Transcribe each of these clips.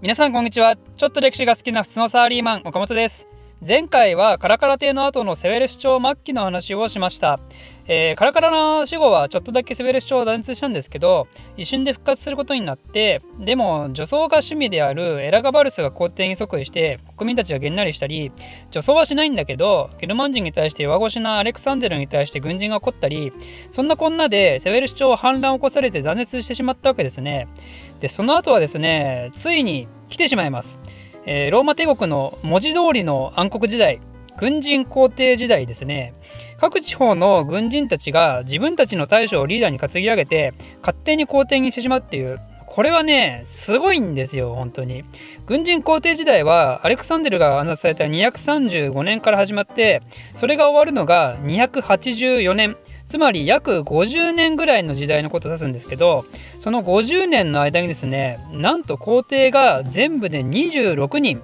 皆さんこんにちは。ちょっと歴史が好きな普通のサラリーマン岡本です。前回はカラカラ帝の後のセウェル市長末期の話をしました、えー、カラカラの死後はちょっとだけセウェル市長を断絶したんですけど一瞬で復活することになってでも女装が趣味であるエラガバルスが皇帝に即位して国民たちがげんなりしたり女装はしないんだけどゲルマン人に対して弱腰なアレクサンデルに対して軍人が起こったりそんなこんなでセウェル市長は反乱を起こされて断絶してしまったわけですね。でその後はですねついに来てしまいます。えー、ローマ帝国の文字通りの暗黒時代軍人皇帝時代ですね。各地方の軍人たちが自分たちの大将をリーダーに担ぎ上げて勝手に皇帝にしてしまうっていうこれはねすごいんですよ本当に。軍人皇帝時代はアレクサンデルが暗殺された235年から始まってそれが終わるのが284年。つまり約50年ぐらいの時代のことを指すんですけどその50年の間にですねなんと皇帝が全部で26人。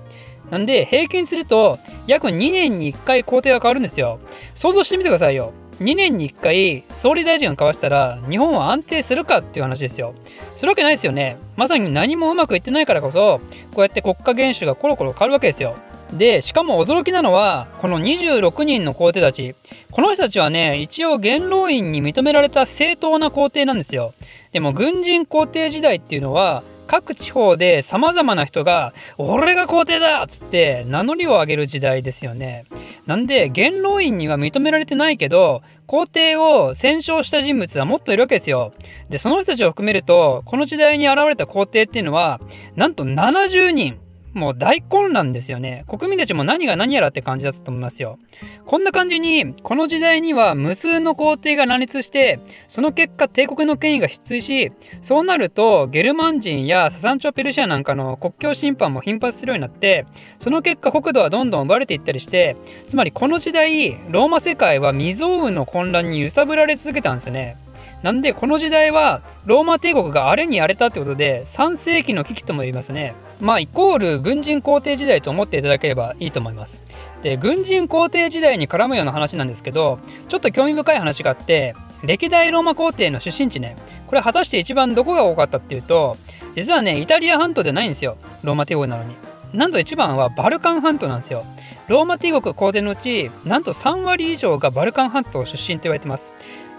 なんで平均すると約2年に1回皇帝が変わるんですよ。想像してみてくださいよ。2年に1回総理大臣が交わしたら日本は安定するかっていう話ですよ。するわけないですよね。まさに何もうまくいってないからこそこうやって国家元首がコロコロ変わるわけですよ。でしかも驚きなのはこの26人の皇帝たちこの人たちはね一応元老院に認められた正当な皇帝なんですよでも軍人皇帝時代っていうのは各地方で様々な人が「俺が皇帝だ!」っつって名乗りを上げる時代ですよね。なんで元老院には認められてないけど皇帝を戦勝した人物はもっといるわけですよ。でその人たちを含めるとこの時代に現れた皇帝っていうのはなんと70人もう大混乱ですよね。国民たちも何が何やらって感じだったと思いますよ。こんな感じに、この時代には無数の皇帝が乱立して、その結果帝国の権威が失墜し、そうなるとゲルマン人やササンチョ・ペルシアなんかの国境侵犯も頻発するようになって、その結果国土はどんどん奪われていったりして、つまりこの時代、ローマ世界は未曾有の混乱に揺さぶられ続けたんですよね。なんでこの時代はローマ帝国が荒れに荒れたってことで3世紀の危機とも言いますね。まあイコール軍人皇帝時代と思っていただければいいと思います。で軍人皇帝時代に絡むような話なんですけどちょっと興味深い話があって歴代ローマ皇帝の出身地ねこれ果たして一番どこが多かったっていうと実はねイタリア半島ではないんですよローマ帝国なのに。なんと一番はバルカン半島なんですよ。ローマ帝国皇帝のうちなんと3割以上がバルカン半島出身と言われてます。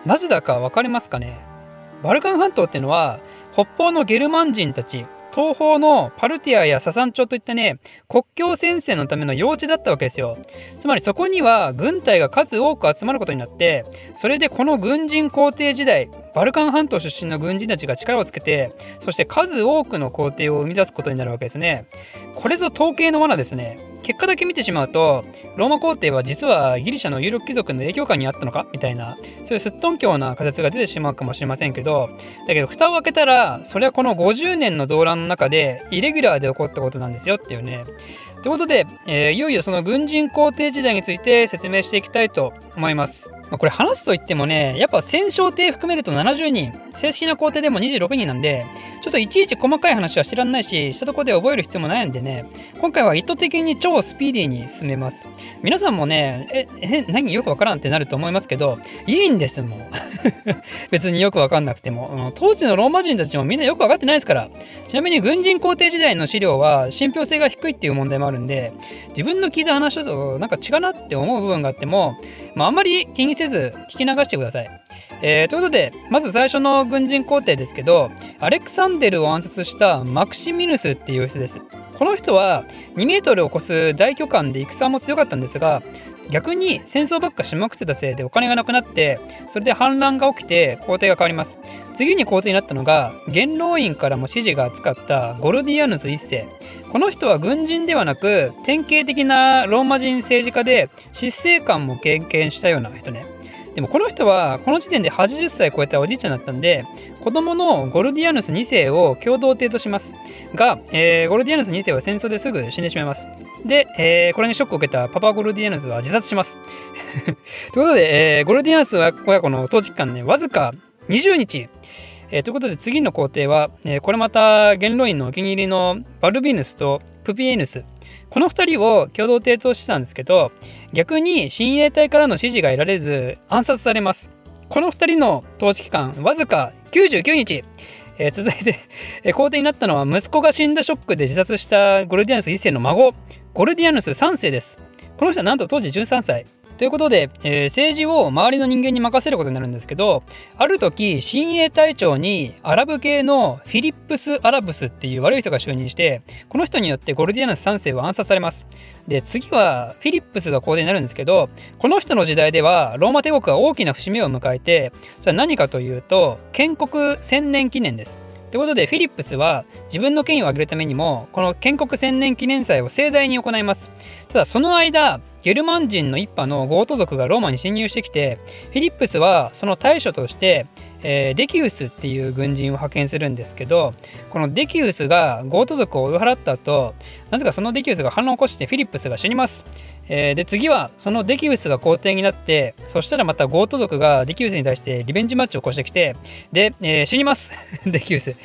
なぜだか分かりますかね？バルカン半島っていうのは北方のゲルマン人たち東方のパルティアやササン朝といったね国境戦線のための用地だったわけですよ。つまりそこには軍隊が数多く集まることになってそれでこの軍人皇帝時代バルカン半島出身の軍人たちが力をつけてそして数多くの皇帝を生み出すことになるわけですね。これぞ統計の罠ですね。結果だけ見てしまうとローマ皇帝は実はギリシャの有力貴族の影響下にあったのか？みたいなそういうすっとんきょうな仮説が出てしまうかもしれませんけどだけど蓋を開けたらそれはこの50年の動乱の中でイレギュラーで起こったことなんですよっていうね。ということで、えー、いよいよその軍人皇帝時代について説明していきたいと思います。まあ、これ話すと言ってもね、やっぱ戦勝帝含めると70人、正式な皇帝でも26人なんで、ちょっといちいち細かい話は知らないし、したとこで覚える必要もないんでね、今回は意図的に超スピーディーに進めます。皆さんもね、え、え、何よくわからんってなると思いますけど、いいんです、もう。別によくわかんなくても。当時のローマ人たちもみんなよくわかってないですから。ちなみに軍人皇帝時代の資料は信憑性が低いっていう問題もあるんで、自分の聞いた話となんか違うなって思う部分があっても、まあ、あんまり気にせず聞き流してください。えー、ということで、まず最初の軍人皇帝ですけど、アレクサンデルを暗殺したマクシミヌスっていう人です。この人は2メートルを超す大巨漢で戦も強かったんですが、逆に戦争ばっかしまくってたせいでお金がなくなってそれで反乱が起きて皇帝が変わります。次に皇帝になったのが元老院からも支持が厚かったゴルディアヌス1世。この人は軍人ではなく典型的なローマ人政治家で執政官も経験したような人ね。でもこの人はこの時点で80歳超えたおじいちゃんだったんで子供のゴルディアヌス2世を共同帝とします。が、えー、ゴルディアヌス2世は戦争ですぐ死んでしまいます。で、えー、これにショックを受けたパパゴルディアヌスは自殺します。ということで、えー、ゴルディアヌスは親子の統治期間ねわずか20日。えー、ということで次の工程は、えー、これまた元老院のお気に入りのバルビヌスとプピエヌス。この2人を共同提頭してたんですけど逆に親衛隊からの指示が得られず暗殺されます。この2人の統治期間わずか99日。えー、続いて、えー、皇帝になったのは息子が死んだショックで自殺したゴルディアヌス1世の孫ゴルディアヌス3世です。この人はなんと当時13歳。ということで、えー、政治を周りの人間に任せることになるんですけどある時親衛隊長にアラブ系のフィリップス・アラブスっていう悪い人が就任してこの人によってゴルディアヌス3世は暗殺されます。で次はフィリップスが皇帝になるんですけどこの人の時代ではローマ帝国は大きな節目を迎えてそれは何かというと建国千年記念です。ということでフィリップスは自分の権威を上げるためにもこの建国千年記念祭を盛大に行います。ただその間ゲルマン人の一派のゴート族がローマに侵入してきてフィリップスはその対処としてえ、デキウスっていう軍人を派遣するんですけどこのデキウスがゴート族を追い払った後なぜかそのデキウスが反乱を起こしてフィリップスが死にます、えー、で次はそのデキウスが皇帝になってそしたらまたゴート族がデキウスに対してリベンジマッチを起こしてきてで、えー、死にます。デキウス。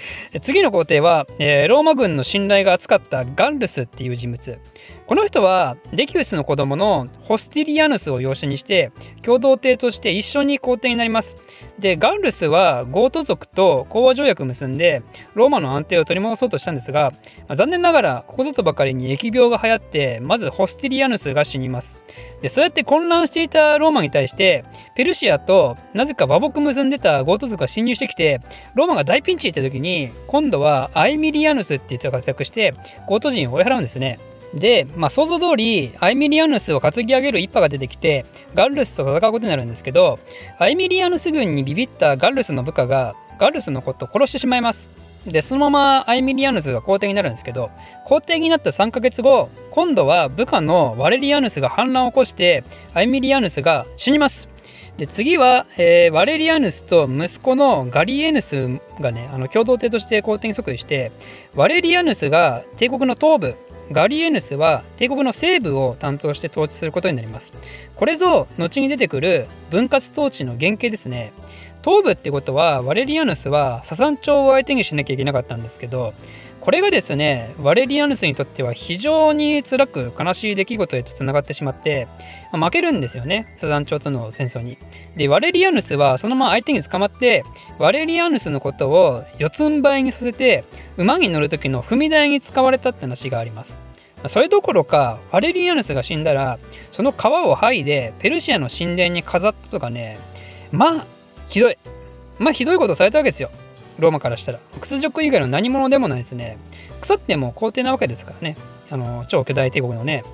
次の皇帝は、えローマ軍の信頼が厚かったガルルスっていう人物。この人はデキウスの子供のホスティリアヌスを養子にして共同帝として一緒に皇帝になります。でガルルスはゴート族と講和条約を結んでローマの安定を取り戻そうとしたんですが、まあ、残念ながらここぞとばかりに疫病が流行ってまずホスティリアヌスが死にます。でそうやって混乱していたローマに対してペルシアとなぜか和睦結んでたゴート族が侵入してきてローマが大ピンチって時に今度はアイミリアヌスっていう人が活躍してゴート人を追い払うんですね。で、まあ、想像通りアイミリアヌスを担ぎ上げる一派が出てきてガルルスと戦うことになるんですけどアイミリアヌス軍にビビったガルルスの部下がガルルスのことを殺してしまいます。でそのままアイミリアヌスが皇帝になるんですけど皇帝になった3ヶ月後今度は部下のワレリアヌスが反乱を起こしてアイミリアヌスが死にますで次は、えー、ワレリアヌスと息子のガリエヌスがねあの共同帝として皇帝に即位してワレリアヌスが帝国の東部ガリエヌスは帝国の西部を担当して統治することになります。これぞ後に出てくる分割統治の原型ですね。東部ってことはワレリアヌスはササン朝を相手にしなきゃいけなかったんですけどこれがですねワレリアヌスにとっては非常に辛く悲しい出来事へとつながってしまって、負けるんですよねサザン朝との戦争に。でワレリアヌスはそのまま相手に捕まってワレリアヌスのことを四つん這いにさせて馬に乗る時の踏み台に使われたって話があります。それどころかワレリアヌスが死んだらその皮を剥いでペルシアの神殿に飾ったとかねまあひどい。まあひどいことされたわけですよ。ローマからしたら。屈辱以外の何者でもないですね。腐っても皇帝なわけですからね。あの超巨大帝国のね。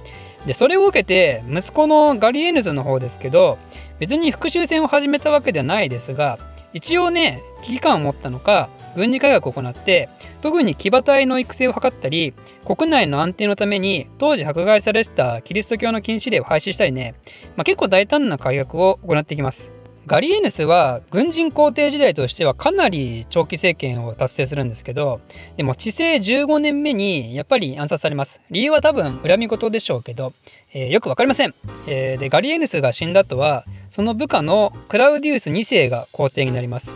でそれを受けて息子のガリエヌスの方ですけど別に復讐戦を始めたわけではないですが一応ね危機感を持ったのか軍事開発を行って特に騎馬隊の育成を図ったり国内の安定のために当時迫害されてたキリスト教の禁止令を廃止したりね、まあ、結構大胆な改革を行っていきます。ガリエヌスは軍人皇帝時代としてはかなり長期政権を達成するんですけどでも治世15年目にやっぱり暗殺されます。理由は多分恨み事でしょうけど、えー、よく分かりません、えー、でガリエヌスが死んだ後はその部下のクラウディウス2世が皇帝になります。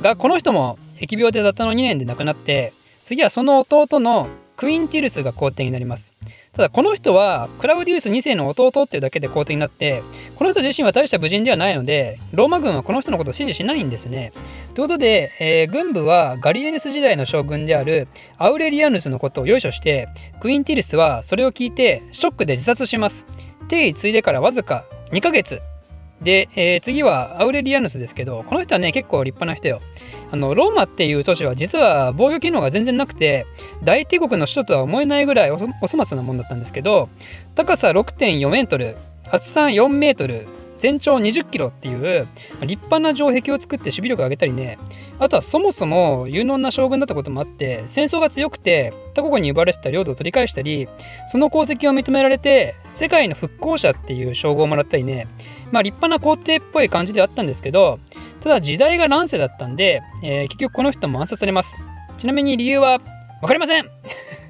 がこの人も疫病でたったの2年で亡くなって次はその弟のクインティルスが皇帝になりますただこの人はクラウディウス2世の弟っていうだけで皇帝になってこの人自身は大した武人ではないのでローマ軍はこの人のことを支持しないんですね。ということで、えー、軍部はガリエネス時代の将軍であるアウレリアヌスのことをよいしょしてクインティルスはそれを聞いてショックで自殺します。定位継いでからわずか2ヶ月で、えー、次はアウレリアヌスですけど、この人はね、結構立派な人よ。あの、ローマっていう都市は実は防御機能が全然なくて、大帝国の首都とは思えないぐらいお粗末なもんだったんですけど、高さ6.4メートル、厚さ4メートル、全長20キロっていう立派な城壁を作って守備力を上げたりね。あとはそもそも有能な将軍だったこともあって戦争が強くて他国に奪われてた領土を取り返したりその功績を認められて世界の復興者っていう称号をもらったりね。まあ立派な皇帝っぽい感じではあったんですけどただ時代が乱世だったんで、えー、結局この人も暗殺されます。ちなみに理由は分かりません。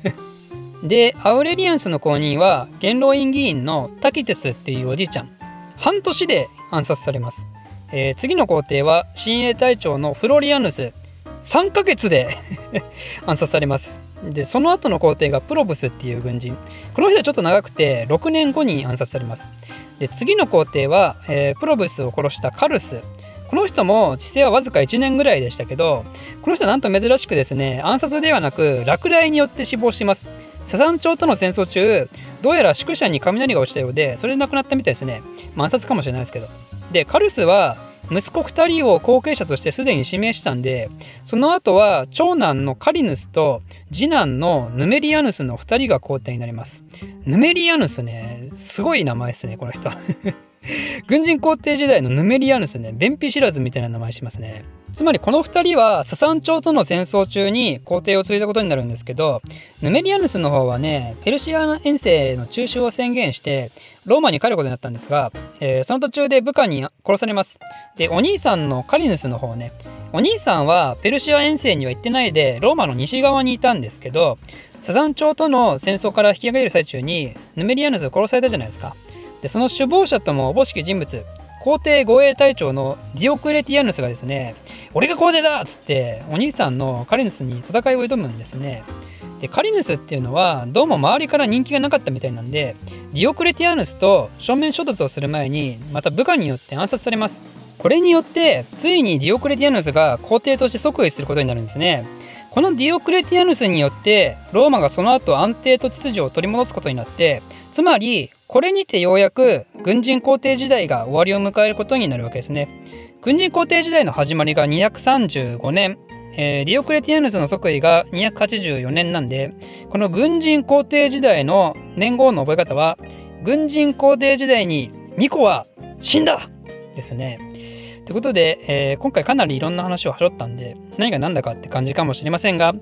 でアウレリアンスの後任は元老院議員のタキテスっていうおじいちゃん。半年で暗殺されます、えー、次の皇帝は親衛隊長のフロリアヌス。3ヶ月で 暗殺されます。でその後の皇帝がプロブスっていう軍人。この人はちょっと長くて6年後に暗殺されます。で次の皇帝は、えー、プロブスを殺したカルス。この人も治世はわずか1年ぐらいでしたけどこの人はなんと珍しくですね暗殺ではなく落雷によって死亡します。サザン朝との戦争中どうやら宿舎に雷が落ちたようでそれで亡くなったみたいですね、暗殺かもしれないですけど。でカルスは息子2人を後継者としてすでに指名したんでその後は長男のカリヌスと次男のヌメリアヌスの2人が皇帝になります。ヌメリアヌスねすごい名前ですねこの人。軍人皇帝時代のヌメリアヌスね便秘知らずみたいな名前しますね。つまりこの2人はササン朝との戦争中に皇帝を継いだことになるんですけどヌメリアヌスの方はねペルシア遠征の中止を宣言してローマに帰ることになったんですが、えー、その途中で部下に殺されます。でお兄さんのカリヌスの方ねお兄さんはペルシア遠征には行ってないでローマの西側にいたんですけどサザン朝との戦争から引き上げる最中にヌメリアヌス殺されたじゃないですか。でその首謀者ともおぼしき人物皇帝護衛隊長のディオクレティアヌスがですね俺が皇帝だっつってお兄さんのカリヌスに戦いを挑むんですね。でカリヌスっていうのはどうも周りから人気がなかったみたいなんでディオクレティアヌスと正面衝突をする前にまた部下によって暗殺されます。これによってついにディオクレティアヌスが皇帝として即位することになるんですね。このディオクレティアヌスによってローマがその後安定と秩序を取り戻すことになってつまりこれにてようやく軍人皇帝時代が終わりを迎えることになるわけですね。軍人皇帝時代の始まりが235年、えー、ディオクレティアヌスの即位が284年なんでこの軍人皇帝時代の年号の覚え方は軍人皇帝時代にミコは死んだですね。ということで、えー、今回かなりいろんな話をはしょったんで何が何だかって感じかもしれませんが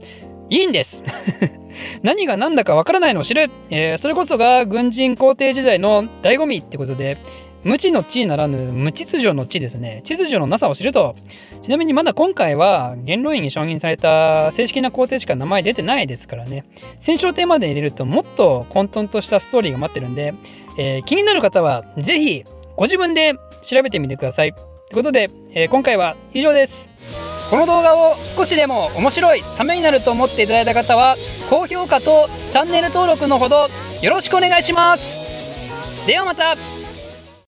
いいんです。何が何だかわからないのを知る、えー、それこそが軍人皇帝時代の醍醐味ってことで無知の知ならぬ無秩序の知ですね。秩序のなさを知るとちなみにまだ今回は元老院に承認された正式な皇帝しか名前出てないですからね。戦勝帝まで入れるともっと混沌としたストーリーが待ってるんで、えー、気になる方は是非ご自分で調べてみてください。ということで、えー、今回は以上です。この動画を少しでも面白いためになると思っていただいた方は高評価とチャンネル登録のほどよろしくお願いします。ではまた。